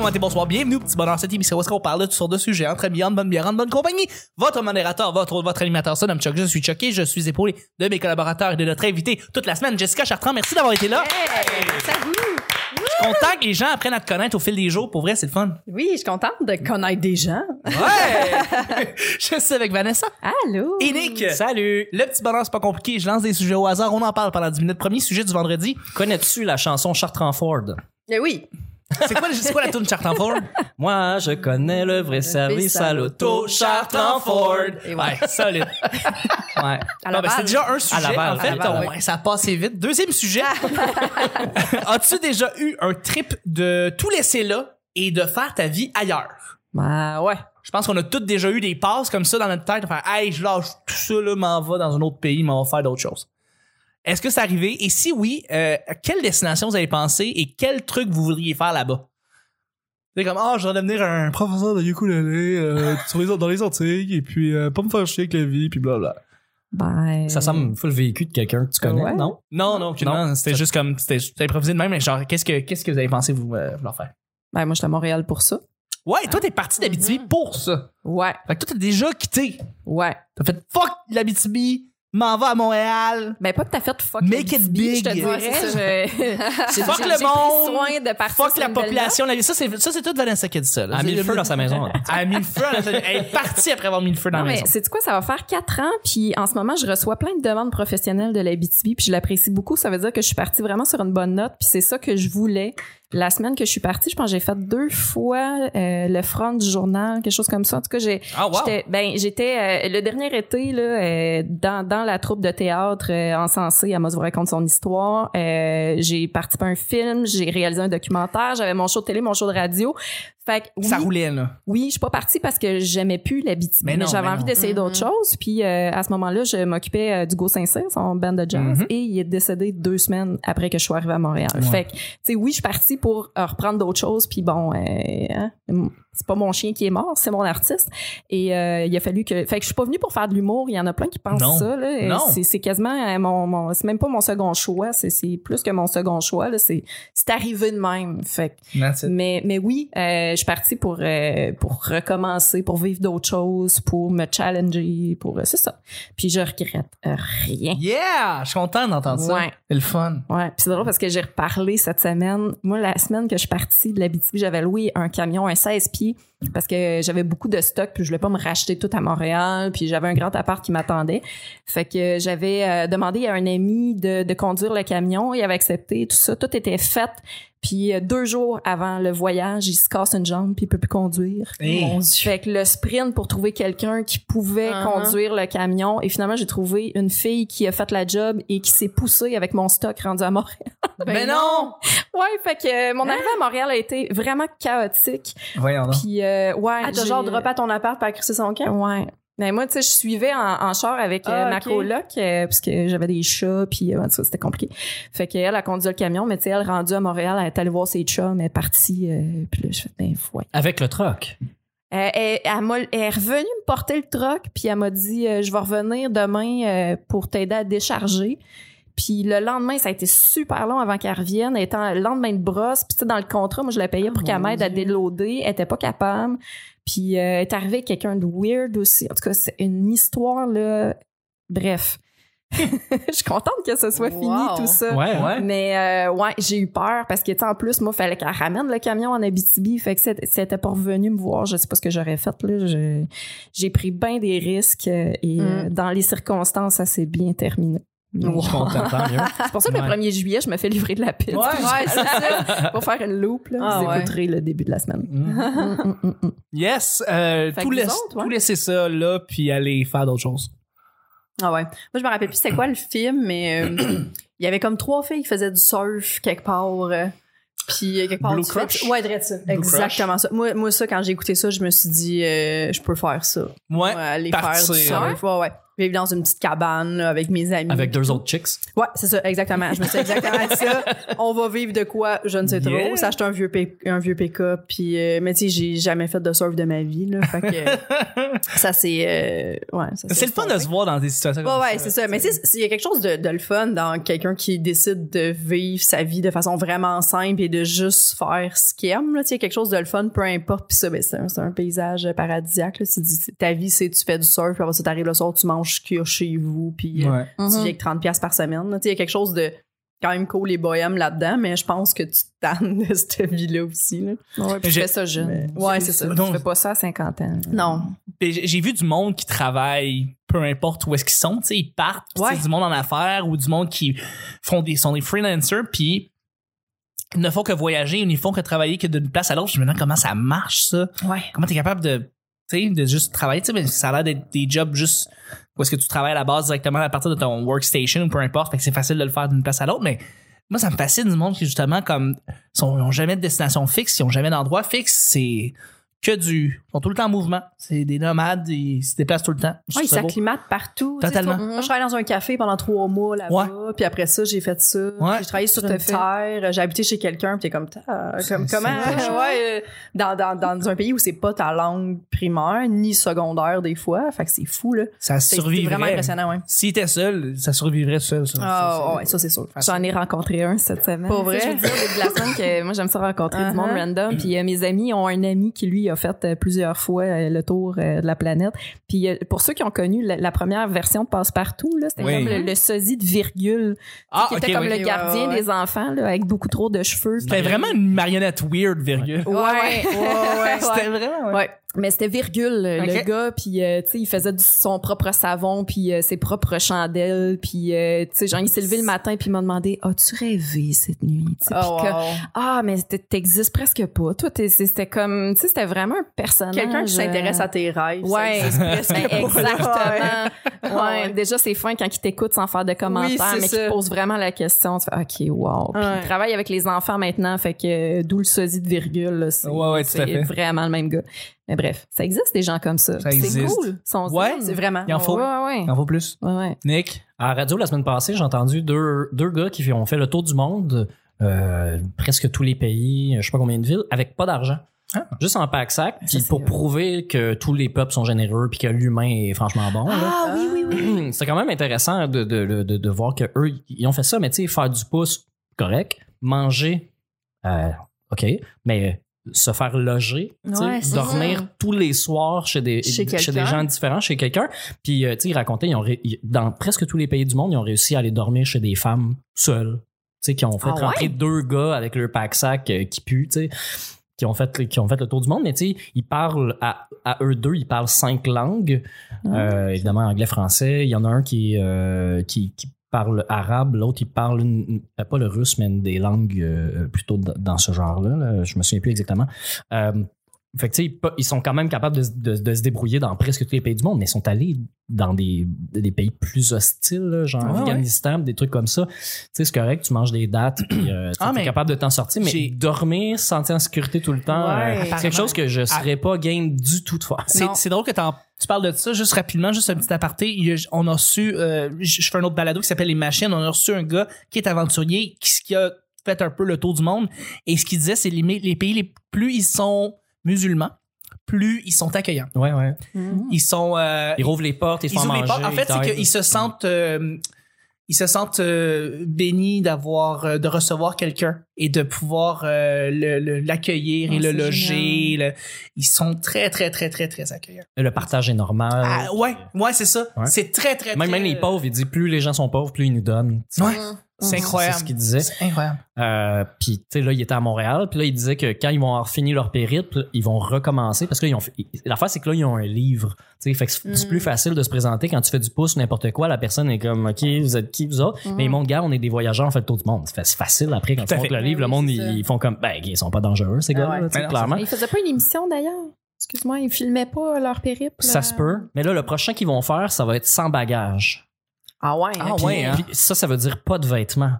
bon matin, bonsoir, bienvenue au petit bonheur cette émission où est-ce qu'on parle de toutes sortes de sujets entre amis, en bonne bière, en bonne compagnie. Votre modérateur, votre, votre animateur, ça, nomme Chuck, je suis choqué, je suis épaulé de mes collaborateurs et de notre invité toute la semaine, Jessica Chartrand, merci d'avoir été là. Salut! Je suis content que les gens apprennent à te connaître au fil des jours, pour vrai, c'est le fun. Oui, je suis contente de connaître des gens. Ouais! je suis avec Vanessa. Allô? Et Nick. Salut! Le petit bonheur, c'est pas compliqué, je lance des sujets au hasard, on en parle pendant 10 minutes. Premier sujet du vendredi. Connais-tu la chanson Chartrand Ford? Eh oui. C'est quoi, c'est quoi la tune Chartrand Ford? Moi, je connais le vrai service à l'auto Chartrand Ford. Et Ouais, solide. Ouais. À ben, déjà un sujet. Laval, en fait, à on- ça a passé vite. Deuxième sujet. As-tu déjà eu un trip de tout laisser là et de faire ta vie ailleurs? Ben ouais. Je pense qu'on a tous déjà eu des passes comme ça dans notre tête de faire Hey, je lâche tout ça, là, m'en va dans un autre pays, m'en va faire d'autres choses. Est-ce que c'est arrivé? Et si oui, euh, à quelle destination vous avez pensé et quel truc vous voudriez faire là-bas? C'est comme, ah, je vais devenir un professeur de ukulélé euh, sur les, dans les Antilles et puis euh, pas me faire chier avec la vie, puis blablabla. Ben. Ça semble full véhicule de quelqu'un que tu connais, Ouais. non? Non, non. Non. C'était juste comme, c'était improvisé de même, mais genre, qu'est-ce que, qu'est-ce que vous avez pensé vous, euh, vouloir faire? Ben moi, j'étais à Montréal pour ça. Ouais, toi, t'es parti d'Abitibi pour ça. Ouais. Fait que toi, t'as déjà quitté. Ouais. T'as fait fuck l'Abitibi, m'en va à Montréal. Ben pas que t'as fait fuck Make it big. Je te dirais. Je- Fuck le monde. soin de partir Fuck la population. La- Ça, c'est, ça, c'est toute Vanessa qui a dit ça. là. Elle a mis le feu dans sa maison. Elle a mis le feu. Elle elle est partie après avoir mis le feu dans Non, la mais maison. c'est quoi, ça va faire quatre ans, puis en ce moment, je reçois plein de demandes professionnelles de la BTB, puis je l'apprécie beaucoup. Ça veut dire que je suis partie vraiment sur une bonne note, puis c'est ça que je voulais. La semaine que je suis partie, je pense que j'ai fait deux fois euh, le front du journal, quelque chose comme ça. En tout cas, j'ai Ah, wow. J'étais, ben, j'étais euh, le dernier été là, euh, dans, dans la troupe de théâtre euh, encensée. Amos vous raconte son histoire. Euh, j'ai participé à un film, j'ai réalisé un documentaire, j'avais mon show de télé, mon show de radio. Fait que, oui, Ça roulait, là. oui, je suis pas partie parce que j'aimais plus la BTB, Mais mais, non, j'avais mais envie d'essayer d'autres choses. Puis euh, à ce moment-là, je m'occupais euh, du Go Saint-Cyr, son band de jazz, Mhm. et il est décédé deux semaines après que je suis arrivée à Montréal. Ouais. Fait que, tu sais, oui, je suis partie pour euh, reprendre d'autres choses. Puis bon, euh, hein, c'est pas mon chien qui est mort, c'est mon artiste. Et euh, il a fallu que, fait que je suis pas venue pour faire de l'humour. Il y en a plein qui pensent Non. ça. Là. Non. C'est, quasiment euh, mon, mon c'est même pas mon second choix. C'est, plus que mon second choix. Là. C'est, c'est arrivé de même. Fait que mais, mais oui, euh, je suis partie pour, euh, pour recommencer, pour vivre d'autres choses, pour me challenger, pour... euh, c'est ça. Puis je regrette euh, rien. Yeah! Je suis content d'entendre ça. Ouais. C'est le fun. Ouais, puis c'est drôle parce que j'ai reparlé cette semaine. Moi, la semaine que je suis partie de la BTB, j'avais loué un camion, un 16 pieds, parce que j'avais beaucoup de stock, puis je voulais pas me racheter tout à Montréal, puis j'avais un grand appart qui m'attendait. Fait que j'avais demandé à un ami de, de conduire le camion, il avait accepté, tout ça, tout était fait. Puis euh, deux jours avant le voyage, il se casse une jambe, puis il peut plus conduire. Hey. Mon Dieu. Fait que le sprint pour trouver quelqu'un qui pouvait Uh-huh. conduire le camion, et finalement j'ai trouvé une fille qui a fait la job et qui s'est poussée avec mon stock rendu à Montréal. Mais non! Ouais, fait que euh, mon arrivée à Montréal a été vraiment chaotique. Voyons donc. Puis euh, ouais, Ah, t'as genre droppé à ton appart pour crisser son camp? Ouais. Mais moi, tu sais, je suivais en, en char avec euh, Ah, ma ok. coloc euh, parce que j'avais des chats puis euh, en tout cas, c'était compliqué. Fait qu'elle a conduit le camion, mais tu sais, elle rendue à Montréal, elle est allée voir ses chats, mais elle est partie. euh, puis là, je fais ben ouais. Avec le troc? Euh, elle, elle, est revenue me porter le troc, puis elle m'a dit euh, je vais revenir demain euh, pour t'aider à décharger. Puis le lendemain, ça a été super long avant qu'elle revienne. Elle était en lendemain de brosse. Puis tu sais, dans le contrat, moi, je la payais pour Oh, qu'elle m'aide à déloader. Elle était pas capable. Puis euh, elle est arrivée avec quelqu'un de weird aussi. En tout cas, c'est une histoire, là. Bref. Je suis contente que ce soit fini, Wow. tout ça. Ouais, ouais. Mais euh, ouais, j'ai eu peur parce que tu sais, en plus moi fallait qu'elle ramène le camion en Abitibi, fait que si elle- si elle était pas revenue me voir, je sais pas ce que j'aurais fait là, j'ai pris bien des risques euh, et euh, Mm. dans les circonstances ça s'est bien terminé. Je mieux. C'est pour ça que Ouais. le 1er juillet, je me fais livrer de la pizza. Ouais. Ouais, c'est ça. pour faire une loupe là, Ah, vous ouais. écouterez le début de la semaine. Mm. Mm, mm. Yes, euh, tout, laisse- autres, laisser ça là, puis aller faire d'autres choses. Ah ouais. Moi, je me rappelle plus c'était quoi le film, mais euh, il y avait comme trois filles qui faisaient du surf quelque part. euh, puis euh, quelque part Blue tu fais- Crush? Ouais, direct ça. Blue Exactement ça. Moi, moi, ça, quand j'ai écouté ça, je me suis dit, euh, je peux faire ça. Ouais. Ouais, aller partir, faire du surf. Ouais, ouais. Vivre dans une petite cabane là, avec mes amis. Avec deux autres chicks? Ouais, c'est ça, exactement. Je me suis exactement dit ça. On va vivre de quoi, je ne sais trop. S'acheter un vieux un vieux pick-up, puis euh, mais tu sais, j'ai jamais fait de surf de ma vie là, fait que ça c'est euh, ouais, C'est le fun de se voir dans des situations Ouais, comme ouais, c'est ça. Mais tu sais, il y a quelque chose de, de le fun dans quelqu'un qui décide de vivre sa vie de façon vraiment simple et de juste faire ce qu'il aime. là. Tu sais, il y a quelque chose de le fun, peu importe. Puis ça, ben, c'est un, un paysage paradisiaque. Là. Tu dis, ta vie, c'est tu fais du surf, puis après ça, t'arrives le soir, tu manges ce qu'il y a chez vous, puis euh, Ouais. tu Mhm. vis avec 30 pièces par semaine. Tu il y a quelque chose de quand même cool et bohème là-dedans, mais je pense que tu tannes de cette vie-là aussi. Là. Ouais, puis tu fais ça jeune. Mais- ouais, c'est ça. Tu Non. fais pas ça à 50 ans. Non. J'ai- vu du monde qui travaille peu importe où est-ce qu'ils sont, tu sais, ils partent, puis Ouais. tu du monde en affaires ou du monde qui font des sont des freelancers puis ils ne font que voyager, ils ne font que travailler que d'une place à l'autre. Je me demande comment ça marche ça. Ouais. Comment tu es capable de tu sais de juste travailler, tu sais mais ça a l'air d'être des jobs juste où est-ce que tu travailles à la base directement à partir de ton workstation ou peu importe, fait que c'est facile de le faire d'une place à l'autre mais moi ça me fascine du monde qui justement comme ils ont jamais de destination fixe, ils ont jamais d'endroit fixe, c'est que du ils sont tout le temps en mouvement, c'est des nomades, ils se déplacent tout le temps. Ils s'acclimatent partout. Tu sais, Totalement. Moi, je travaillais dans un café pendant trois mois là-bas. Puis après ça, j'ai fait ça. Ouais. J'ai travaillé sur une fait. terre. J'ai habité chez quelqu'un. Puis t'es comme, Ah, comme comment? ouais, euh, dans, dans, dans un pays où c'est pas ta langue primaire ni secondaire des fois. Fait que c'est fou, là. ça survivrait. vraiment impressionnant, ouais. S'il était seul, ça survivrait seul. Ça, Ah, Ça, c'est- ouais, ça, c'est sûr. J'en ai rencontré un cette semaine. Pas vrai? Je veux dire, de la semaine que moi, j'aime ça rencontrer du monde Uh-huh. random. Puis euh, mes amis ont un ami qui, lui, a fait euh, plusieurs fois euh, le tour euh, de la planète. Puis pour ceux qui ont connu la, la première version de Passe-Partout, là, c'était Oui. comme le, le sosie de virgule, Ah, qui était comme le gardien Ouais, ouais, ouais. des enfants, là, avec beaucoup trop de cheveux. C'était vraiment une marionnette weird, virgule. Ouais, ouais, ouais. C'était vraiment, ouais. Mais c'était virgule, le gars, puis euh, tu sais, il faisait du- son propre savon, puis euh, ses propres chandelles, puis euh, tu sais, genre il s'est levé le matin puis il m'a demandé "As-tu rêvé cette nuit? Tu sais, Oh, puis que- wow. Ah, mais t'es- t'existes presque pas. Toi, c'était comme, tu sais, c'était vraiment un personnage. Quelqu'un qui s'intéresse euh, à tes rêves. Ouais, presque ben, exactement. Ouais. Ouais. Déjà, c'est fin quand il t'écoute sans faire de commentaires, c'est mais te pose vraiment la question. Tu fais, OK, wow. Puis Ouais. il travaille avec les enfants maintenant, fait que euh, d'où le sosie de virgule. là, C'est vraiment le même gars. Mais bref, ça existe des gens comme ça. Ça C'est existe. cool. Ils sont Ouais. C'est vraiment. Il en faut. Ouais, ouais. Il en faut plus. Ouais, ouais. Nick? À la radio, la semaine passée, j'ai entendu deux, deux gars qui ont fait le tour du monde, euh, presque tous les pays, je sais pas combien de villes, avec pas d'argent. Ah. Juste en Ça, puis c'est pour prouver que tous les peuples sont généreux puis que l'humain est franchement bon. là. Ah oui, oui, oui. C'est quand même intéressant de, de, de, de, de voir que eux ils ont fait ça, mais tu sais, faire du pouce, correct. Manger, euh, OK. Mais se faire loger, Ouais, dormir ça. tous les soirs chez des, Chez des gens différents, chez quelqu'un. Puis, euh, tu sais, ils racontaient, ils ont dans presque tous les pays du monde, ils ont réussi à aller dormir chez des femmes seules. Tu sais, qui ont fait Ah rentrer ouais? deux gars avec leur pack-sac euh, qui puent, tu sais qui ont fait qui ont fait le tour du monde mais tu sais ils parlent à, à eux deux ils parlent cinq langues Ah. euh, évidemment anglais français il y en a un qui euh, qui, qui parle arabe l'autre il parle une- euh, pas le russe mais une des langues euh, plutôt dans ce genre là, je me souviens plus exactement. Euh, fait que tu sais ils, ils sont quand même capables de, de- de se débrouiller dans presque tous les pays du monde mais ils sont allés dans des, des pays plus hostiles là, genre ouais. Afghanistan des trucs comme ça tu sais c'est correct tu manges des dates puis euh, tu Ah, es mais capable de t'en sortir mais dormir sentir en sécurité tout le temps Ouais. euh, c'est quelque chose que je serais pas game du tout de faire C'est, drôle que tu parles de ça juste rapidement, juste un petit aparté. Il y a- on a reçu, euh, je je fais un autre balado qui s'appelle Les Machines. On a reçu un gars qui est aventurier, qui, qui a fait un peu le tour du monde. Et ce qu'il disait, c'est les, les pays les plus ils sont musulmans, plus ils sont accueillants. ouais ouais Ils sont, euh, ils rouvrent les portes ils, ils font les portes. En fait, c'est qu'ils se sentent, euh, ils se sentent euh, bénis d'avoir, euh, de recevoir quelqu'un et de pouvoir euh, le- le- l'accueillir Oh, et le loger. le- ils sont très, très, très, très, très accueillants. le partage est normal Ah, ouais, ouais, c'est ça. Ouais. C'est très, très, même, très, même les euh, pauvres il dit plus les gens sont pauvres plus ils nous donnent Ouais, Mhm. C'est incroyable. c'est ce qu'il disait C'est incroyable. Euh, puis tu sais là il était à Montréal puis là il disait que quand ils vont avoir fini leur périple ils vont recommencer parce que là ils ont fait- l'affaire c'est que là ils ont un livre tu sais fait que c'est Mm. plus facile de se présenter quand tu fais du pouce ou n'importe quoi la personne est comme ok vous êtes qui vous autres? Mm. mais ils montrent gars on est des voyageurs on fait le tour du monde c'est fa- c'est facile après quand Tout tu montres le livre le monde ils, font comme ben ils sont pas dangereux ces Ah gars ouais. clairement ils faisaient pas une émission d'ailleurs? Excuse-moi, ils filmaient pas leur périple. ça euh, se peut mais là le prochain qu'ils vont faire ça va être sans bagage Ah ouais. Ah ok. ouais, hein? Puis ça ça veut dire pas de vêtements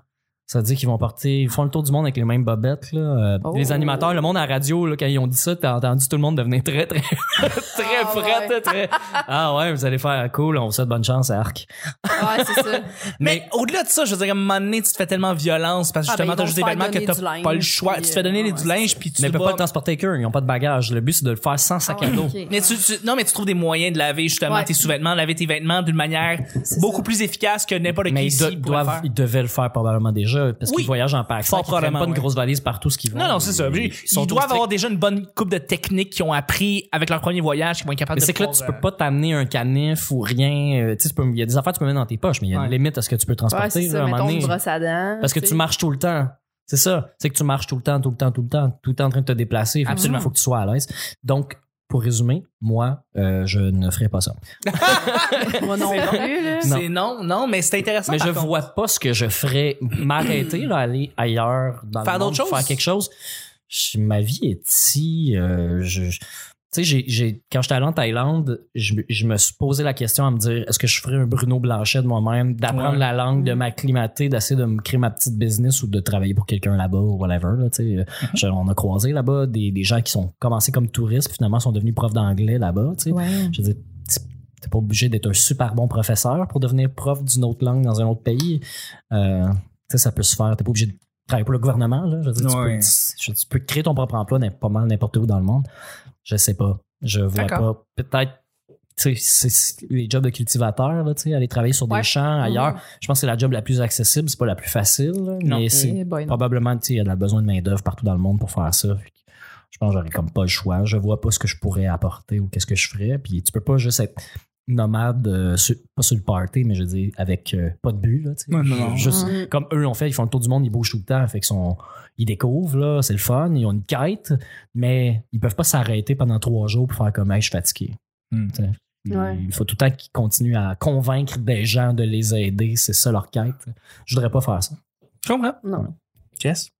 Ça veut dire qu'ils vont porter, ils font le tour du monde avec les mêmes bobettes. Là. Euh, Oh. Les animateurs, le monde à la radio, là, quand ils ont dit ça, t'as entendu tout le monde devenir très, très, très Ah, prêt, ouais. très. Ah ouais, vous allez faire cool, on vous souhaite bonne chance à Arc. Ouais, c'est ça. Mais au-delà de ça, je veux dire, à un moment donné, tu te fais tellement violence parce que Ah, ben, justement, ils t'as juste des vêtements que t'as pas le choix. puis, Tu te fais donner euh, du linge, puis tu Mais ils peuvent pas le transporter qu'eux, ils ont pas de bagages. Le but, c'est de le faire sans sac à dos. Ok. Mais tu, tu- non, mais tu trouves des moyens de laver justement Ouais. tes sous-vêtements, laver tes vêtements d'une manière beaucoup ça. plus efficace que n'importe qui Mais ils, doivent, ils devaient le faire probablement déjà parce Oui. qu'ils voyagent en pack. Fort Ils prennent pas probablement, une grosse valise partout ce qu'ils vont. Non, non, c'est ça. Ils, sont ils doivent avoir déjà une bonne coupe de techniques qu'ils ont appris avec leur premier voyage, qu'ils vont être capables Mais de c'est que là, tu euh, peux pas t'amener un canif ou rien. euh, Tu sais, tu peux- il y a des affaires que tu peux mettre dans tes poches, mais il y a Ouais. une limite à ce que tu peux Ouais, transporter. c'est là, ça. à un moment Mettons donné. une brosse à dents. Parce que tu marches tout le temps. C'est ça. C'est que tu marches tout le temps, tout le temps, tout le temps, tout le temps en train de te déplacer. Absolument. Il faut que tu sois à l'aise. Donc, pour résumer, moi, euh, je ne ferai pas ça. Moi non plus, là. C'est non, non, mais c'est intéressant. Mais par je contre. vois pas ce que je ferais. M'arrêter, là, aller ailleurs dans Faire le monde, d'autres choses? faire quelque chose. Je- ma vie est ici. euh, je, je- tu sais, quand j'étais allé en Thaïlande, je, me- je me suis posé la question à me dire est-ce que je ferais un Bruno Blanchet de moi-même, d'apprendre Ouais. la langue, de m'acclimater, d'essayer de me créer ma petite business ou de travailler pour quelqu'un là-bas ou whatever. Là, tu sais. Mm-hmm. Je- on a croisé là-bas des, des gens qui sont commencés comme touristes, puis finalement sont devenus profs d'anglais là-bas. tu sais. Ouais. Je veux dire, t'es- pas obligé d'être un super bon professeur pour devenir prof d'une autre langue dans un autre pays. Euh, tu sais, ça peut se faire. T'es pas obligé de travailler pour le gouvernement. Là. Je veux dire, tu, peux, tu- tu peux créer ton propre emploi pas mal n'importe où dans le monde. Je sais pas. Je vois pas. Peut-être. tu sais, les jobs de cultivateur, là, tu sais, aller travailler sur Ouais. des champs ailleurs. Je pense que c'est la job la plus accessible, c'est pas la plus facile, là, mais c'est non. probablement, tu sais, il y a de la besoin de main-d'œuvre partout dans le monde pour faire ça. Je pense que j'aurais comme pas le choix. Je vois pas ce que je pourrais apporter ou qu'est-ce que je ferais. Puis tu peux pas juste être nomade, euh, sur- pas sur le party, mais je veux dire, avec euh, pas de but, là, non, non. Juste, Mm. comme eux ont fait, ils font le tour du monde, ils bougent tout le temps, fait qu'ils sont, ils découvrent, là, c'est le fun, ils ont une quête, mais ils peuvent pas s'arrêter pendant trois jours pour faire comme, hey, je suis fatigué. Hmm. Il- Ouais. Il faut tout le temps qu'ils continuent à convaincre des gens de les aider, c'est ça leur quête. Je voudrais pas faire ça. Je comprends. Non. Jess?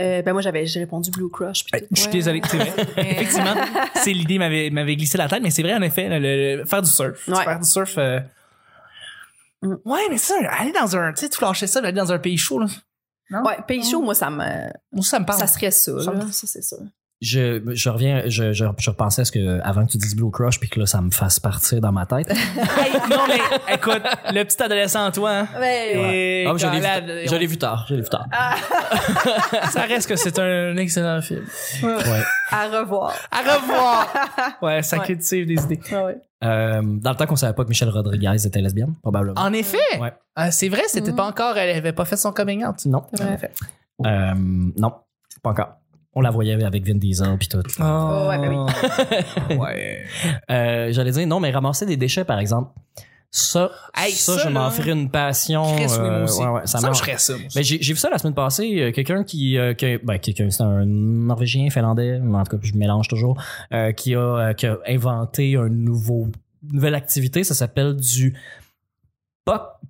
Euh, ben moi, j'avais, j'ai répondu Blue Crush. Ben, tout. je suis Ouais. désolé, c'est vrai. Effectivement, c'est l'idée m'avait m'avait glissé la tête, mais c'est vrai en effet, le, le- faire du surf, Ouais. faire du surf. euh, Mm. Ouais, mais ça, aller dans un, tu sais, tu lâcher ça, aller dans un pays chaud là. Ouais, pays chaud, moi, ça me, Moi, ça me parle. ça serait ça, Ça me- Ça, c'est sûr. Je, je reviens, je, je, je repensais à ce que, avant que tu dises Blue Crush, puis que là, ça me fasse partir dans ma tête. Hey, non mais écoute, le petit adolescent en toi. Hein, Ouais, Ah, je l'ai vu, tard, je l'ai vu tard. ça reste que c'est un excellent film. Ouais. À revoir. À revoir. Ouais, ça Ouais. cultive des idées. Ah ouais. Euh, dans le temps qu'on savait pas que Michelle Rodriguez était lesbienne, probablement. En effet. Ouais. Euh, c'est vrai, c'était Mm. pas encore, elle avait pas fait son coming out. Non. En effet. Euh, non, pas encore. On la voyait avec Vin Diesel puis tout. Oh, ouais, ben oui. ouais. Euh, J'allais dire non, mais ramasser des déchets, par exemple. Ça, Hey, ça, ça, je m'en ferais une passion. Chris, oui, moi euh, aussi. ouais, ouais, ça Ça, marche. je ferais ça. moi aussi. Mais j'ai vu ça la semaine passée, euh, quelqu'un qui, euh, qui- ben, quelqu'un, c'est un Norvégien, Finlandais, en tout cas, je mélange toujours, qui, a, qui a inventé un nouveau, une nouvelle activité, ça s'appelle du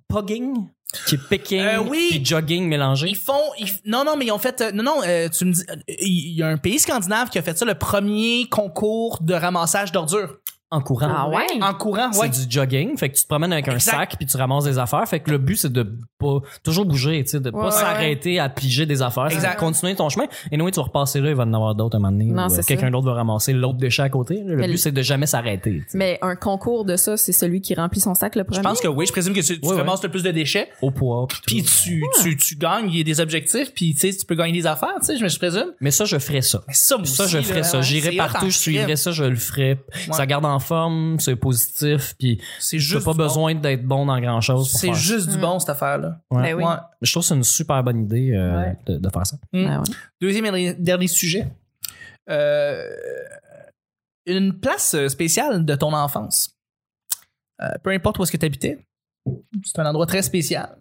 pogging, qui est picking Euh, oui. puis jogging mélangé. Ils font. ils- non, non, mais ils ont fait. euh, non, non, euh, tu me dis. euh, Il y a un pays scandinave qui a fait ça, le premier concours de ramassage d'ordures. En courant. Ah ouais? En courant, C'est ouais. du jogging, fait que tu te promènes avec un sac puis tu ramasses des affaires. Fait que le but c'est de pas toujours bouger, tu sais, de pas Ouais, s'arrêter à piger des affaires, c'est Exact. de continuer ton chemin. Et nous, tu vas repasser là, il va en avoir d'autres à un moment donné. Non, euh, c'est quelqu'un d'autre va ramasser l'autre déchet à côté. Le Mais but c'est de jamais s'arrêter. Mais un concours de ça, c'est celui qui remplit son sac le premier? Je pense que oui. Je présume que tu, tu Ouais, ouais. ramasses le plus de déchets. Au poids. Puis tu, tu, tu gagnes, il y a des objectifs, puis tu sais, tu peux gagner des affaires, tu sais, je me je présume. Mais ça, je ferais ça. Mais ça, moi Ça, aussi, je là, ferais ça. J'irais c'est partout, je suivrais ça, je le ferais. Ça garde en forme, c'est positif, puis C'est juste pas bon. besoin d'être bon dans grand chose pour C'est faire. juste du bon, cette affaire-là. Ouais. Ben oui. Ouais. Je trouve que c'est une super bonne idée euh, Ouais. de, de faire ça. Ben ouais. Deuxième et dernier sujet. Euh, une place spéciale de ton enfance. Euh, peu importe où est-ce que tu habitais. C'est un endroit très spécial.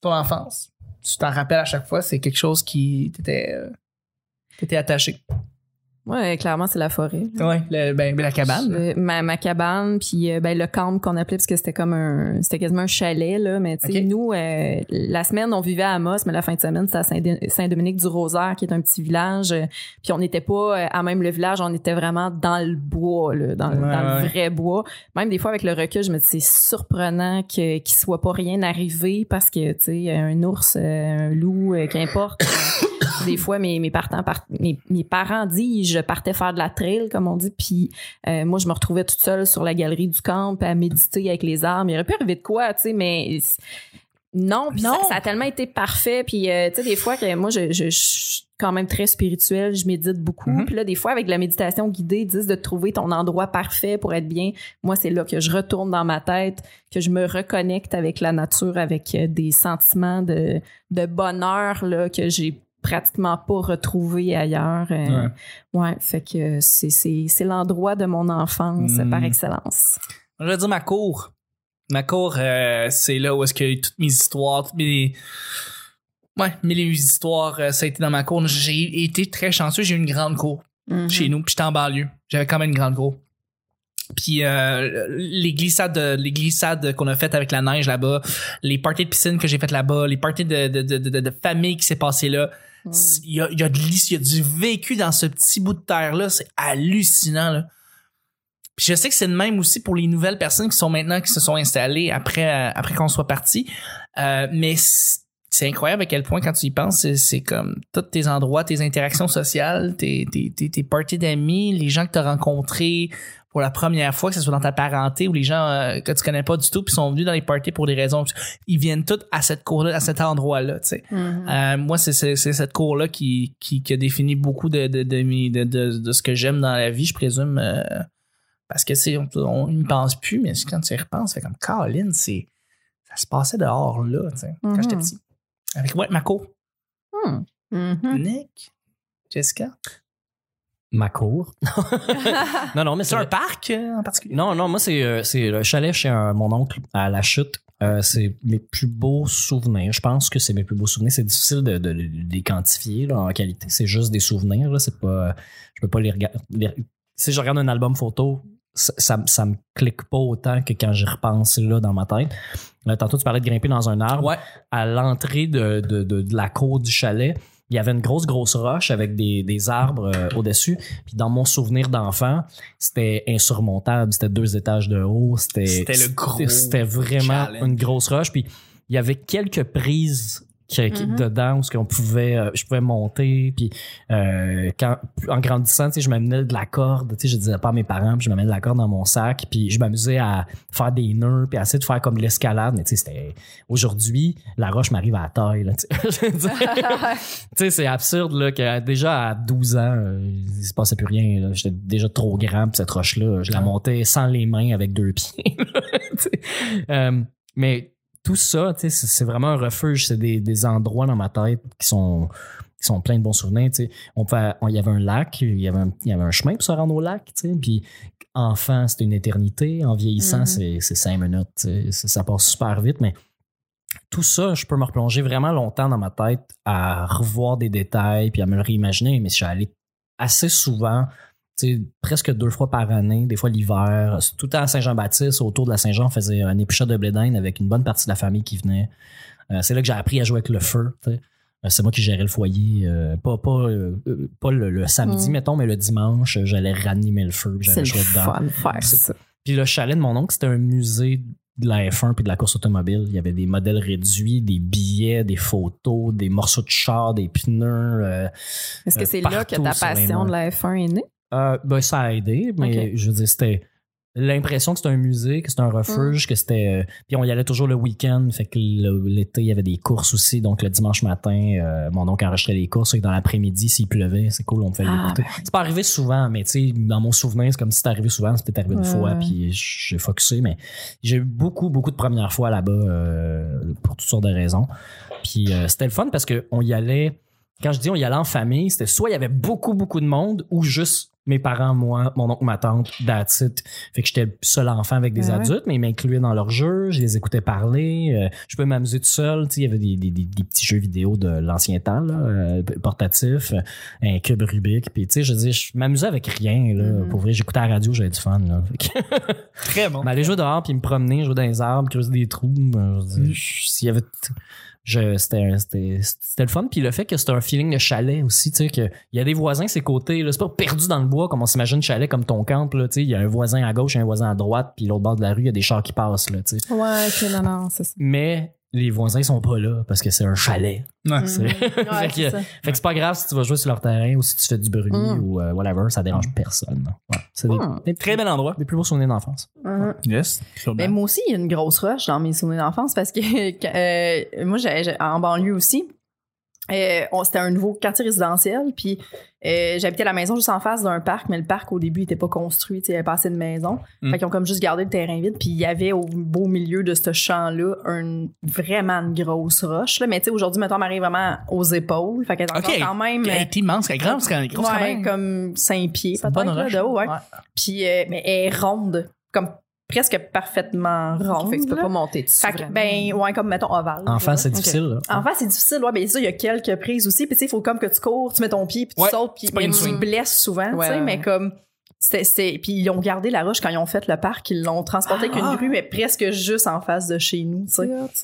Ton enfance. Tu t'en rappelles à chaque fois, c'est quelque chose qui t'était euh, t'étais attaché. Ouais, clairement, c'est la forêt. Ouais, le- ben, ben, la cabane. Ma, ma cabane, puis euh, ben, le camp qu'on appelait, parce que c'était comme un... C'était quasiment un chalet, là. Mais, tu sais, nous, euh, la semaine, on vivait à Amos, mais la fin de semaine, c'était à Saint- Saint-Dominique-du-Rosaire, qui est un petit village. euh, Puis on n'était pas à même le village, on était vraiment dans le bois, là, dans, Ouais, dans ouais. le vrai bois. Même des fois, avec le recul, je me dis, c'est surprenant qu'il soit pas rien arrivé parce que, tu sais, un ours, un loup, qu'importe. des fois, mes, mes, partants part- mes, mes parents disent, je partais faire de la trail, comme on dit, puis euh, moi, je me retrouvais toute seule sur la galerie du camp à méditer avec les arbres. Il aurait pu arriver de quoi, tu sais, mais non, puis Non. Ça, ça a tellement été parfait. Puis, euh, tu sais, des fois, que moi, je, je, je suis quand même très spirituelle, je médite beaucoup. Mhm. Puis là, des fois, avec la méditation guidée, ils disent de trouver ton endroit parfait pour être bien. Moi, c'est là que je retourne dans ma tête, que je me reconnecte avec la nature, avec euh, des sentiments de, de bonheur là, que j'ai pratiquement pas retrouvé ailleurs. Euh, ouais. fait que c'est, c'est, c'est l'endroit de mon enfance Mhm. par excellence. Je vais dire ma cour. Ma cour, euh, c'est là où est-ce que toutes mes histoires, toutes mes. Ouais, mes histoires, euh, ça a été dans ma cour. J'ai été très chanceux, j'ai eu une grande cour Mhm. chez nous, puis j'étais en banlieue. J'avais quand même une grande cour. Puis euh, les glissades, les glissades qu'on a faites avec la neige là-bas, les parties de piscine que j'ai faites là-bas, les parties de, de, de, de, de famille qui s'est passé là, Il y a, y, a de y a du vécu dans ce petit bout de terre-là. C'est hallucinant. Là. Puis je sais que c'est de même aussi pour les nouvelles personnes qui sont maintenant, qui se sont installées après, euh, après qu'on soit parti. Euh, mais c'est incroyable à quel point, quand tu y penses, c'est, c'est comme tous tes endroits, tes interactions sociales, tes, tes, tes, tes parties d'amis, les gens que tu as rencontrés pour la première fois, que ce soit dans ta parenté ou les gens euh, que tu connais pas du tout puis sont venus dans les parties pour des raisons. Ils viennent tous à cette cour-là, à cet endroit-là, tu sais. Mhm. Euh, moi, c'est cette cour-là qui, qui, qui a défini beaucoup de, de, de, ce que j'aime dans la vie, je présume. euh, parce que, c'est on, on n'y pense plus, mais quand tu y repenses, c'est comme Colin, c'est ça se passait dehors là, tu sais, quand j'étais petit. Avec ouais, ma cour. Mhm. Mhm. Nick, Jessica. Ma cour. non, non, mais C'est un parc euh, en particulier? Non, non, moi, c'est euh, c'est le chalet chez un- mon oncle à la chute. Euh, c'est mes plus beaux souvenirs. Je pense que c'est mes plus beaux souvenirs. C'est difficile de, de, de les quantifier là, en qualité. C'est juste des souvenirs. Là. C'est pas, je peux pas les regarder. Si je regarde un album photo, ça, ça, ça me clique pas autant que quand j'y repense là dans ma tête. Là, tantôt, tu parlais de grimper dans un arbre. Ouais. À l'entrée de, de, de, de la cour du chalet, il y avait une grosse, grosse roche avec des, des arbres euh, au-dessus. Puis dans mon souvenir d'enfant, c'était insurmontable. C'était deux étages de haut. C'était C'était le gros c'était- vraiment challenge. une grosse roche. Puis il y avait quelques prises qui, qui- Mhm. dedans où ce qu'on pouvait, euh, je pouvais monter. Puis euh, quand, en grandissant, tu sais, je m'amenais de la corde. Tu sais, je disais pas à mes parents, puis je m'amenais de la corde dans mon sac. Puis je m'amusais à faire des nœuds, puis à essayer de faire comme de l'escalade. Mais tu sais, c'était aujourd'hui, la roche m'arrive à la taille. Là, tu sais. C'est absurde là, que déjà à 12 ans, euh, il se passait plus rien. là. J'étais déjà trop grand, puis cette roche-là, je la montais sans les mains avec deux pieds. Sais. Euh, mais tout ça, c'est c'est vraiment un refuge. C'est des, des endroits dans ma tête qui sont qui sont pleins de bons souvenirs. On il y avait un lac, il y avait un, il y avait un chemin pour se rendre au lac. Puis enfant, c'était une éternité. En vieillissant, Mhm. c'est c'est cinq minutes. Ça, passe super vite, mais tout ça, je peux me replonger vraiment longtemps dans ma tête à revoir des détails puis à me le réimaginer. Mais je suis allé assez souvent, presque deux fois par année, des fois l'hiver, tout à Saint-Jean-Baptiste, autour de la Saint-Jean, on faisait un épichat de blé d'Inde avec une bonne partie de la famille qui venait. Euh, c'est là que j'ai appris à jouer avec le feu. Euh, C'est moi qui gérais le foyer, euh, pas pas euh, pas le, le samedi Mm. mettons, mais le dimanche, j'allais ranimer le feu, j'allais le jouer dedans. faire ça. Puis le chalet de mon oncle, c'était un musée de la F1 puis de la course automobile. Il y avait des modèles réduits, des billets, des photos, des morceaux de char, des pneus. euh, Est-ce que c'est là que ta passion de la F1 est née? Euh, ben, ça a aidé, mais je veux dire, c'était l'impression que c'était un musée, que c'était un Mm. refuge, que c'était. euh, puis on y allait toujours le week-end, fait que l'été il y avait des courses aussi, donc le dimanche matin, euh, mon oncle enregistrait les courses, et dans l'après-midi s'il pleuvait, c'est cool, on pouvait Ah, l'écouter. C'est pas arrivé souvent, mais tu sais, dans mon souvenir, c'est comme si c'était arrivé souvent, c'était arrivé une Ouais, fois, puis j'ai focusé, mais j'ai eu beaucoup, beaucoup de premières fois là-bas euh, pour toutes sortes de raisons. Puis euh, c'était le fun parce que on y allait. Quand je dis on y allait en famille, c'était soit il y avait beaucoup, beaucoup de monde ou juste mes parents, moi, mon oncle, ma tante, that's it. Fait que j'étais le seul enfant avec des Ouais, ouais. adultes, mais ils m'incluaient dans leurs jeux, je les écoutais parler, euh, je pouvais m'amuser tout seul. Il y avait des, des, des, des petits jeux vidéo de l'ancien temps, là, euh, portatifs, euh, un cube Rubik, puis tu sais, je dis, je m'amusais avec rien, là. Mhm. Pour vrai, j'écoutais la radio, j'avais du fun, là. Que- Très bon. m'aller jouer dehors puis me promener, jouer dans les arbres, creuser des trous. ben, je- S'il y avait. Je, c'était, c'était, c'était le fun. Puis le fait que c'était un feeling de chalet aussi, tu sais, qu'il y a des voisins ces côtés, là. C'est pas perdu dans le bois comme on s'imagine chalet comme ton camp, là. Tu sais, il y a un voisin à gauche et un voisin à droite, puis l'autre bord de la rue, il y a des chars qui passent, là, tu sais. Ouais, ok, non, non, c'est ça. Mais les voisins sont pas là parce que c'est un chalet. Ouais. C'est- Ouais, fait, que, c'est ça. fait que c'est pas grave si tu vas jouer sur leur terrain ou si tu fais du bruit Mm. ou euh, whatever, ça dérange personne. Ouais. C'est des, Mm. des Très bel endroit. des plus beaux souvenirs d'enfance. Mhm. Yes. Mais moi aussi, il y a une grosse rush dans mes souvenirs d'enfance parce que euh, moi, j'ai, j'ai- en banlieue aussi, euh, c'était un nouveau quartier résidentiel, puis euh, j'habitais la maison juste en face d'un parc, mais le parc au début il était pas construit, il y avait pas assez de maisons. Mm. Fait qu'ils ont comme juste gardé le terrain vide, puis il y avait au beau milieu de ce champ-là un, vraiment une grosse roche. Là. Mais tu sais, aujourd'hui, elle m'arrive vraiment aux épaules, fait qu'elle est quand même... Elle est immense, elle est grande, c'est grosse quand ouais, même. comme 5 pieds, une peut-être, de haut, ouais. Ouais. Puis, euh, mais elle est ronde, comme presque parfaitement ronde. Fait que tu peux là. pas monter dessus. Fait que, ben, ouais, comme mettons ovale. Enfant, c'est difficile, là. Enfant, c'est difficile, ouais, mais ça, il y a quelques prises aussi. Puis, tu sais, il faut comme que tu cours, tu mets ton pied, puis tu Ouais, sautes, puis tu swing. blesses souvent, Ouais, tu sais, ouais, mais ouais. comme. C'était, c'était- puis ils ont gardé la roche quand ils ont fait le parc, ils l'ont transporté avec Ah! une grue, mais presque juste en face de chez nous.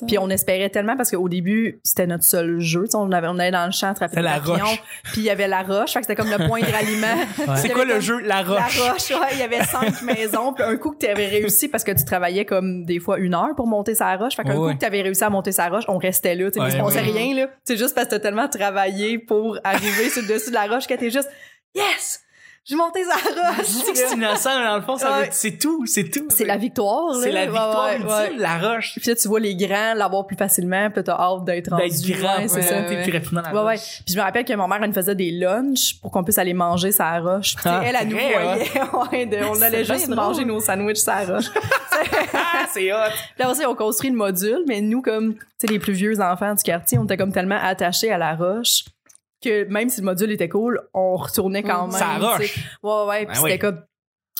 Puis on espérait tellement parce qu'au début, c'était notre seul jeu. Tu sais, on, avait, on allait dans le champ, attraper la roche. Puis il y avait la roche, fait que c'était comme le point de ralliement. C'est quoi le jeu? La roche. La roche, ouais, il y avait cinq maisons. Puis un coup que tu avais réussi, parce que tu travaillais comme des fois une heure pour monter sa roche. Fait qu'un Ouais. coup que tu avais réussi à monter sa roche, on restait là. Tu sais, passait ouais. rien, là. C'est juste parce que t'as tellement travaillé pour arriver sur le dessus de la roche que t'es juste, yes! J'ai monté sa roche! C'est innocent, mais dans le fond, ça veut- Ouais. c'est tout, c'est tout. C'est la victoire, là. C'est la victoire ouais, ultime, ouais. la roche. Puis là, tu vois les grands l'avoir plus facilement, puis là, t'as hâte d'être rendu. D'être grand, c'est ouais, ça. monter plus rapidement la Ouais, ouais. roche. Puis je me rappelle que mon mère, elle nous faisait des lunchs pour qu'on puisse aller manger sa roche. Puis, Ah, elle, elle nous voyait. De- on allait juste manger nos sandwichs sa roche. Ah, c'est hot. Puis Là aussi, on construit le module, mais nous, comme, tu sais, les plus vieux enfants du quartier, on était comme tellement attachés à la roche que même si le module était cool, on retournait quand Mhm. même. Ça roche. Ouais, ouais. Puis Ben c'était oui. comme.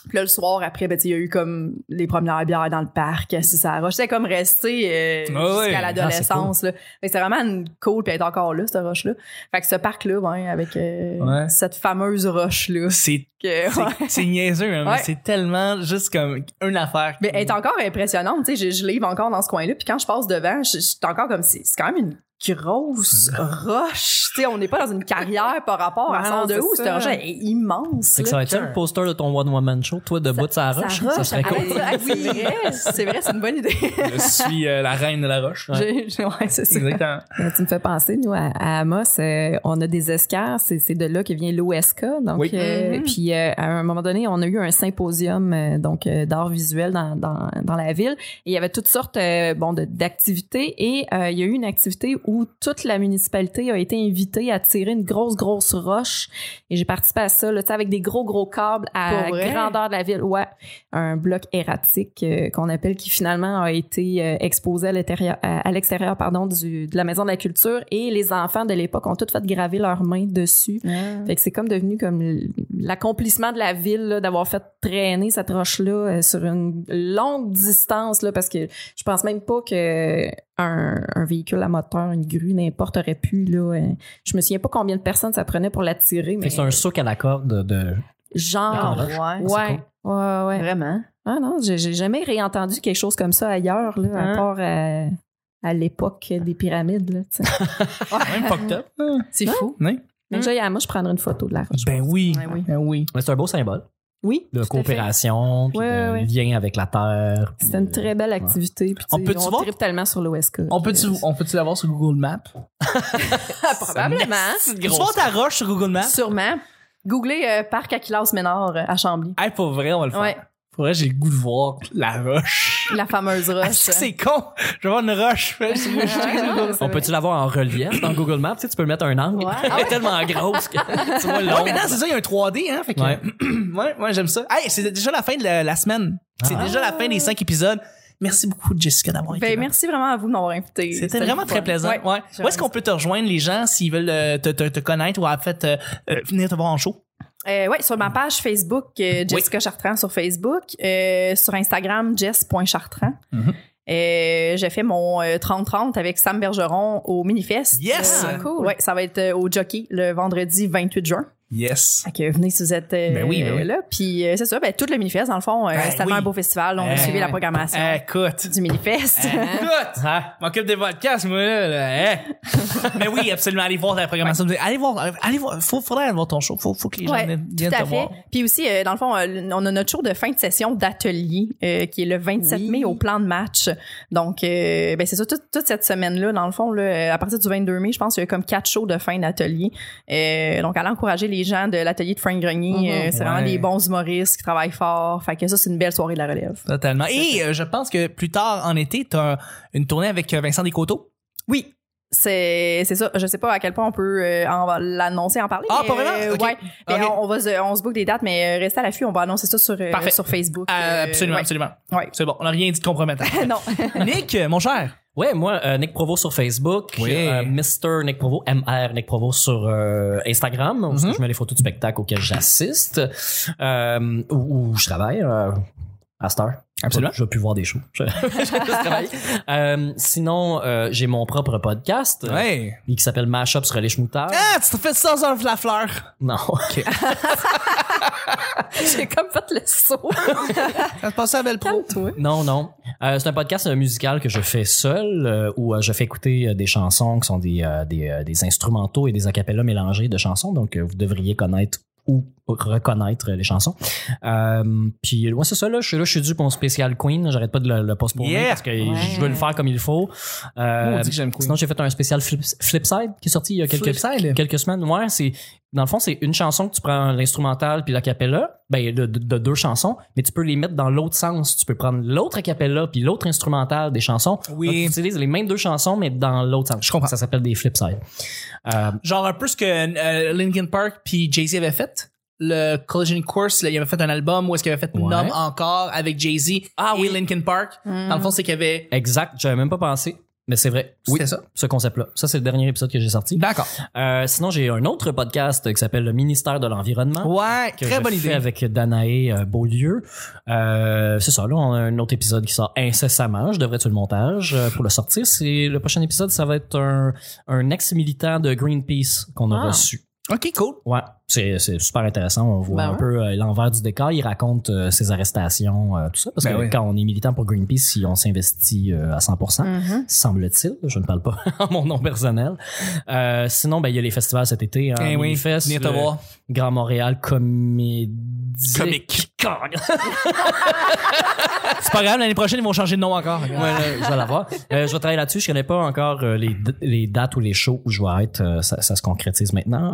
Puis là, le soir, après, ben, il y a eu comme les premières bières dans le parc, assis à la roche. C'était comme resté euh, ouais. jusqu'à Ah, l'adolescence. c'est vraiment une cool, puis elle est encore là, cette roche-là. Fait que ce parc-là, avec euh, Ouais. cette fameuse roche-là. C'est que- c'est- ouais. niaiseux, hein, Ouais. c'est tellement juste comme une affaire. Mais elle est encore impressionnante, je, je livre encore dans ce coin-là, puis quand je passe devant, je, je suis encore comme c'est quand même une grosse roche, tu sais, on n'est pas dans une carrière par rapport à de c'est où, roche elle est immense. Fait que ça va être ça le poster de ton One Woman Show, toi, debout de sa roche. Ça serait cool. Ah, oui, c'est vrai, c'est une bonne idée. Je suis euh, la reine de la roche. J'ai- j'ai- ouais, c'est ça. Exactement. Tu me fais penser, nous, à, à Amos, euh, on a des escars, c'est de là que vient l'OSK. Donc, Oui. euh, Mhm. puis euh, à un moment donné, on a eu un symposium euh, donc euh, d'art visuel dans, dans, dans la ville. Et il y avait toutes sortes euh, bon d'activités. Et euh, il y a eu une activité où toute la municipalité a été invitée à tirer une grosse, grosse roche. Et j'ai participé à ça, là, tu sais, avec des gros, gros câbles à grandeur de la ville. Ouais, un bloc erratique euh, qu'on appelle qui finalement a été euh, exposé à l'extérieur, à, à l'extérieur pardon du, de la maison de la culture et les enfants de l'époque ont tout fait graver leurs mains dessus. Fait que c'est comme devenu comme l'accomplissement de la ville là, d'avoir fait traîner cette roche là sur une longue distance là parce que je pense même pas que un, un véhicule à moteur, une grue, n'importe aurait pu là. euh, je me souviens pas combien de personnes ça prenait pour la tirer, mais c'est un souk à la corde de. de- genre. ouais. ouais, ouais, ouais. Vraiment? Ah non, j'ai jamais réentendu quelque chose comme ça ailleurs, là, à Hein? part à, à l'époque des pyramides. Là, tu sais. Même fucked up. C'est fou. Oui. Mais déjà, moi, je prendrais une photo de la roche. Ben oui. Ouais, oui. Ben oui. Mais c'est un beau symbole Oui, de tout à fait. coopération, puis Ouais, de ouais, lien avec la terre. C'était une très belle activité. Puis, On peut-tu voir- tellement sur l'OSK. On peut-tu on peut l'avoir sur Google Maps? Probablement. Tu vois ta roche sur Google Maps? Sûrement. Googlez euh, Parc Aquilas Ménard euh, à Chambly. Hey, pour vrai, on va le faire. Ouais. Pour vrai, j'ai le goût de voir la roche. La fameuse roche. c'est que c'est con? Je vais voir une roche. On peut-tu l'avoir en relief dans Google Maps? Tu, sais, tu peux mettre un angle. Ouais. Elle est tellement grosse que tu vois Ouais, c'est ça, il y a un 3D, hein. Fait que, Ouais. ouais, ouais, j'aime ça. Hey, c'est déjà la fin de la, la semaine. C'est Ah. déjà la fin des cinq épisodes. Merci beaucoup, Jessica, d'avoir été Ben, là. merci vraiment à vous de m'avoir invité. C'était vraiment très fun. plaisant. Ouais. Ouais. Où est-ce qu'on peut te rejoindre, les gens, s'ils veulent euh, te, te, te connaître ou en fait euh, euh, venir te voir en show? Euh, ouais, sur ma page Facebook, euh, Jessica Chartrand sur Facebook. Euh, sur Instagram, jess.chartrand. Mhm. Euh, j'ai fait mon euh, 30-30 avec Sam Bergeron au Minifest. Yes! Ah, cool. Ouais, ça va être au Jockey le vendredi 28 juin. Yes. Fait que venez si vous être euh, Ben oui, ben oui. là. Puis euh, c'est ça, ben tout le Minifest, dans le fond, euh, Ben c'est tellement oui. un beau festival. On Eh, a suivi la programmation Écoute. du Minifest. Écoute, m'occupe des podcasts, moi, là. là, hein? Mais oui, absolument, allez voir la programmation. Allez voir, allez voir, faut, faudrait aller voir ton show. Faut, faut que les gens Ouais, viennent tout à te fait. voir. Puis aussi, euh, dans le fond, euh, on a notre show de fin de session d'atelier euh, qui est le 27 Oui. mai au plan de match. Donc, euh, ben c'est ça, toute, toute cette semaine-là, dans le fond, là, à partir du 22 mai, je pense qu'il y a comme quatre shows de fin d'atelier. Euh, donc, allez encourager les gens de l'atelier de Frank Grenier. Mhm. Euh, c'est vraiment Ouais. des bons humoristes qui travaillent fort. Fait que ça, c'est une belle soirée de la relève. Totalement. Et euh, je pense que plus tard en été, t'as un- une tournée avec euh, Vincent Descoteaux. Oui. C'est c'est ça. Je sais pas à quel point on peut euh, l'annoncer, en parler. Ah, mais, pas vraiment? euh, Ok. Ouais. Ben, Ok. on, on va se, on se book des dates, mais restez à l'affût. On va annoncer ça sur, Parfait. sur Facebook. Euh, absolument, ouais. absolument. Ouais. C'est bon, on n'a rien dit de compromettant. non. Nick, mon cher. Ouais, moi, euh, Nick Provo sur Facebook, Oui. euh, Mr. Nick Provo, MR Nick Provo sur euh, Instagram, où Mhm. je mets les photos du spectacle auquel j'assiste, où, où je travaille à Star. Absolument. Je vais plus voir des shows. Je, je. Euh, sinon, euh, j'ai mon propre podcast euh, Ouais. qui s'appelle Mashup sur les schmoutards. Ah, tu te fais ça sur la fleur. Non. J'ai comme fait le saut. Ça se passe à Belle. Non, non. Euh, c'est un podcast euh, musical que je fais seul, euh, où euh, je fais écouter euh, des chansons qui sont des, euh, des, euh, des instrumentaux et des acapellas mélangés de chansons. Donc, euh, vous devriez connaître ou reconnaître les chansons. Euh, puis, ouais, c'est ça, là. Je suis là, je suis dû pour mon spécial Queen. J'arrête pas de le, le postponer Yeah. parce que je veux le faire comme il faut. Euh, On dit que j'aime Queen. Sinon, j'ai fait un spécial Flip, Flipside qui est sorti il y a quelques, quelques semaines. Ouais, c'est dans le fond, c'est une chanson que tu prends l'instrumental puis l'acapella, ben de, de, de deux chansons, mais tu peux les mettre dans l'autre sens. Tu peux prendre l'autre acapella puis l'autre instrumental des chansons. Oui. Donc, tu utilises les mêmes deux chansons mais dans l'autre sens. Je comprends. Ça s'appelle des Flipside. Euh, Genre un peu ce que euh, Linkin Park puis Jay-Z avait fait. Le Collision Course, là, il avait fait un album où est-ce qu'il avait fait Ouais. Numb encore avec Jay-Z Ah et oui. Linkin Park. Dans le fond, c'est qu'il y avait... exact. J'avais même pas pensé. Mais c'est vrai. C'était Oui, ça? ce concept-là. Ça, c'est le dernier épisode que j'ai sorti. D'accord. Euh, sinon, j'ai un autre podcast qui s'appelle le Ministère de l'Environnement. Ouais, que très bonne idée. avec Danae euh, Beaulieu. Euh, c'est ça, là, on a un autre épisode qui sort incessamment. Je devrais tuer le montage euh, pour le sortir. C'est le prochain épisode, ça va être un, un ex-militant de Greenpeace qu'on a Ah. reçu. OK, cool. Ouais, c'est, c'est super intéressant. On voit Ben un ouais. peu euh, l'envers du décor. Il raconte euh, ses arrestations, euh, tout ça. Parce Ben que oui. quand on est militant pour Greenpeace, si on s'investit à 100%, Mhm. semble-t-il. Je ne parle pas en mon nom personnel. Euh, sinon, ben il y a les festivals cet été. Hein, Eh oui, Minifest, venez te voir. Grand Montréal Comédie. Comique. C'est pas grave, l'année prochaine, ils vont changer de nom encore. Ouais, là, je vais l'avoir. Euh, je vais travailler là-dessus. Je connais pas encore euh, les, dates ou les shows où je vais être. Euh, ça, ça se concrétise maintenant.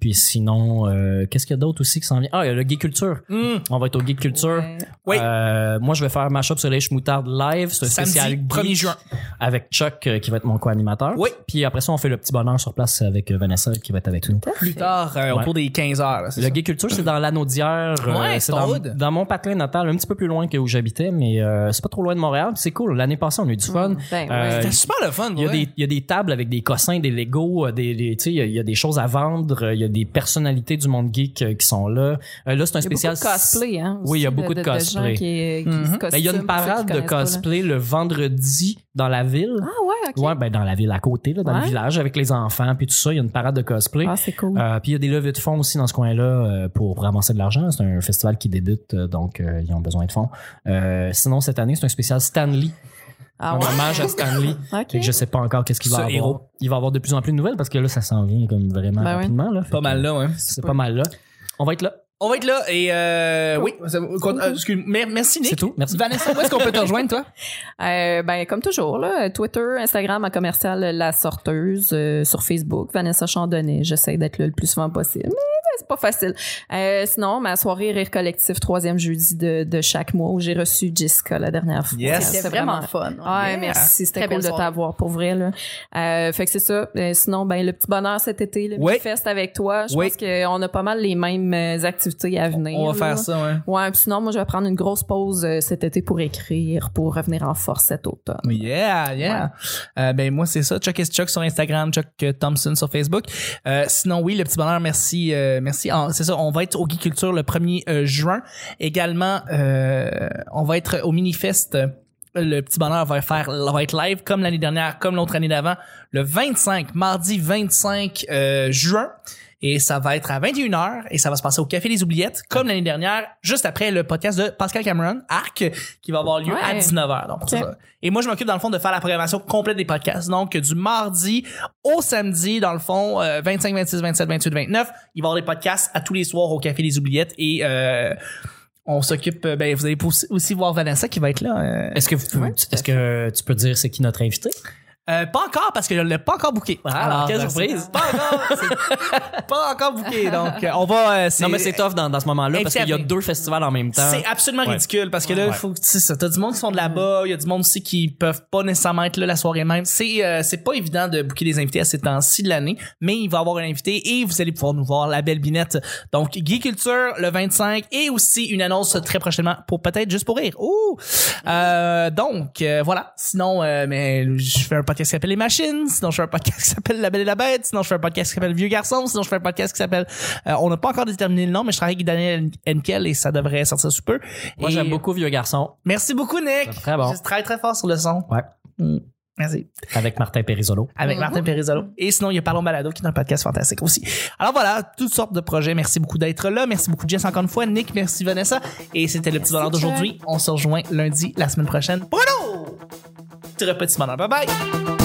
Puis sinon, qu'est-ce qu'il y a d'autre aussi qui s'en vient? Ah, il y a le Geek Culture. Hmm. On va être au Geek Culture. Ouais. Oui. Moi, je vais faire Mashup sur les Schmoutards live. C'est un Samedi, geek 1er juin. Avec Chuck qui va être mon co-animateur. Oui. Puis après ça, on fait le petit bonheur sur place avec Vanessa qui va être avec nous. Plus tard, Ouais. autour des 15 heures. là, Le ça. Gay Culture, c'est dans l'anneau d'hier. Ouais, c'est dans, mon patelin natal, un petit peu plus loin que où j'habitais, mais euh, c'est pas trop loin de Montréal. C'est cool. L'année passée, on a eu du fun. Ben, Euh. C'était super le fun. Il y, a ouais. des, il y a des tables avec des cossins, des Legos, euh, des, des- tu sais, il y a- il y, a des choses à vendre. Il y a des personnalités du monde geek qui sont là. Euh, là, c'est un Il y a beaucoup spécial. de cosplay, hein. Oui, il y a beaucoup de cosplay. qui, qui Mhm. se Ben, il y a une parade de qui pas, cosplay le vendredi dans la ville. Ah ouais, ok. Ouais, ben dans la ville à côté, là, dans le village avec les enfants puis tout ça. Il y a une parade de cosplay. Ah, c'est cool. Euh, puis il y a des levées de fonds aussi dans ce coin-là pour, pour avancer de l'argent. C'est un festival qui débute, euh, donc euh, ils ont besoin de fonds. Euh, sinon, cette année, c'est un spécial Stanley. ah un ouais? hommage à Stanley. Ok. Fait que je sais pas encore qu'est-ce qu'il va Ce avoir. héros. Il va avoir de plus en plus de nouvelles parce que là, ça s'en vient comme vraiment Ben rapidement. Là. Pas mal là, ouais. C'est pas mal là. On va être là. On va être là et euh, oui, euh, excuse, merci Nick. C'est tout. Merci. Vanessa, où est-ce qu'on peut te rejoindre toi? Euh, ben comme toujours là, Twitter, Instagram à commercial la sorteuse, euh, sur Facebook Vanessa Chandonnet. J'essaie d'être là le plus souvent possible, mais c'est pas facile. Euh, sinon, ma soirée rire collectif troisième jeudi de, de chaque mois où j'ai reçu Jessica la dernière fois. Yes. C'était vraiment fun. Ouais, Yeah. merci. C'était Très cool de t'avoir pour vrai. Là. Euh, fait que c'est ça. Euh, sinon, ben le petit bonheur cet été, le Oui. fest avec toi. Je Oui. pense qu'on a pas mal les mêmes activités à venir. On va là. faire ça, ouais. Ouais, puis sinon, moi, je vais prendre une grosse pause cet été pour écrire, pour revenir en force cet automne. Yeah, yeah. Euh, ben moi c'est ça, Chuck is Chuck sur Instagram, Chuck Thompson sur Facebook. Euh, sinon oui, le petit bonheur, merci, euh, merci c'est ça, on va être au Geek Culture le 1er euh, juin. Également, euh, on va être au Minifest. euh, Le petit bonheur va faire va être live comme l'année dernière, comme l'autre année d'avant, le 25, mardi 25 euh, juin. Et ça va être à 21h et ça va se passer au Café des Oubliettes, comme l'année dernière, juste après le podcast de Pascal Cameron, Arc, qui va avoir lieu à Ouais. 19h. Donc, c'est ça. Et moi, je m'occupe dans le fond de faire la programmation complète des podcasts. Donc, du mardi au samedi, dans le fond, euh, 25, 26, 27, 28, 29, il va y avoir des podcasts à tous les soirs au Café des Oubliettes et euh, on s'occupe, euh, ben, vous allez aussi- aussi voir Vanessa qui va être là. euh, Est-ce que, vous- est-ce que tu peux dire c'est qui notre invité? Euh, pas encore parce que je l'ai pas encore booké. Ah, quelle euh, surprise. Pas encore. pas encore booké. Donc, euh, on va. euh, Non, mais c'est tough dans, dans ce moment-là parce qu'il y a deux festivals en même temps. C'est absolument Ouais. ridicule parce que là, il Ouais. faut que tu. T'as du monde qui sont de là-bas, il y a du monde aussi qui peuvent pas nécessairement être là la soirée même. C'est euh, c'est pas évident de booker des invités à ces temps-ci de l'année, mais il va y avoir un invité et vous allez pouvoir nous voir la belle binette. Donc Geek Culture le 25 et aussi une annonce très prochainement pour peut-être juste pour rire. Ouh. Euh, donc euh, voilà. Sinon, euh, mais je fais un podcast qui s'appelle Les Machines. Sinon, je fais un podcast qui s'appelle La Belle et la Bête. Sinon, je fais un podcast qui s'appelle Vieux Garçon. Sinon, je fais un podcast qui s'appelle. euh, on n'a pas encore déterminé le nom, mais je travaille avec Daniel Henkel et ça devrait sortir sous peu. Moi, Et- j'aime beaucoup Vieux Garçon. Merci beaucoup, Nick. Très bon. Je travaille très fort sur le son. Ouais. Mm. Merci. Avec Martin Perisolo. Avec Mhm. Martin Perisolo. Et sinon, il y a Parlons Balado qui est un podcast fantastique aussi. Alors voilà, toutes sortes de projets. Merci beaucoup d'être là. Merci beaucoup, Jess, encore une fois. Nick, merci, Vanessa. Et c'était le petit bonheur d'aujourd'hui. On se rejoint lundi, la semaine prochaine. Bruno! Petit repas de petit bonheur. Bye bye!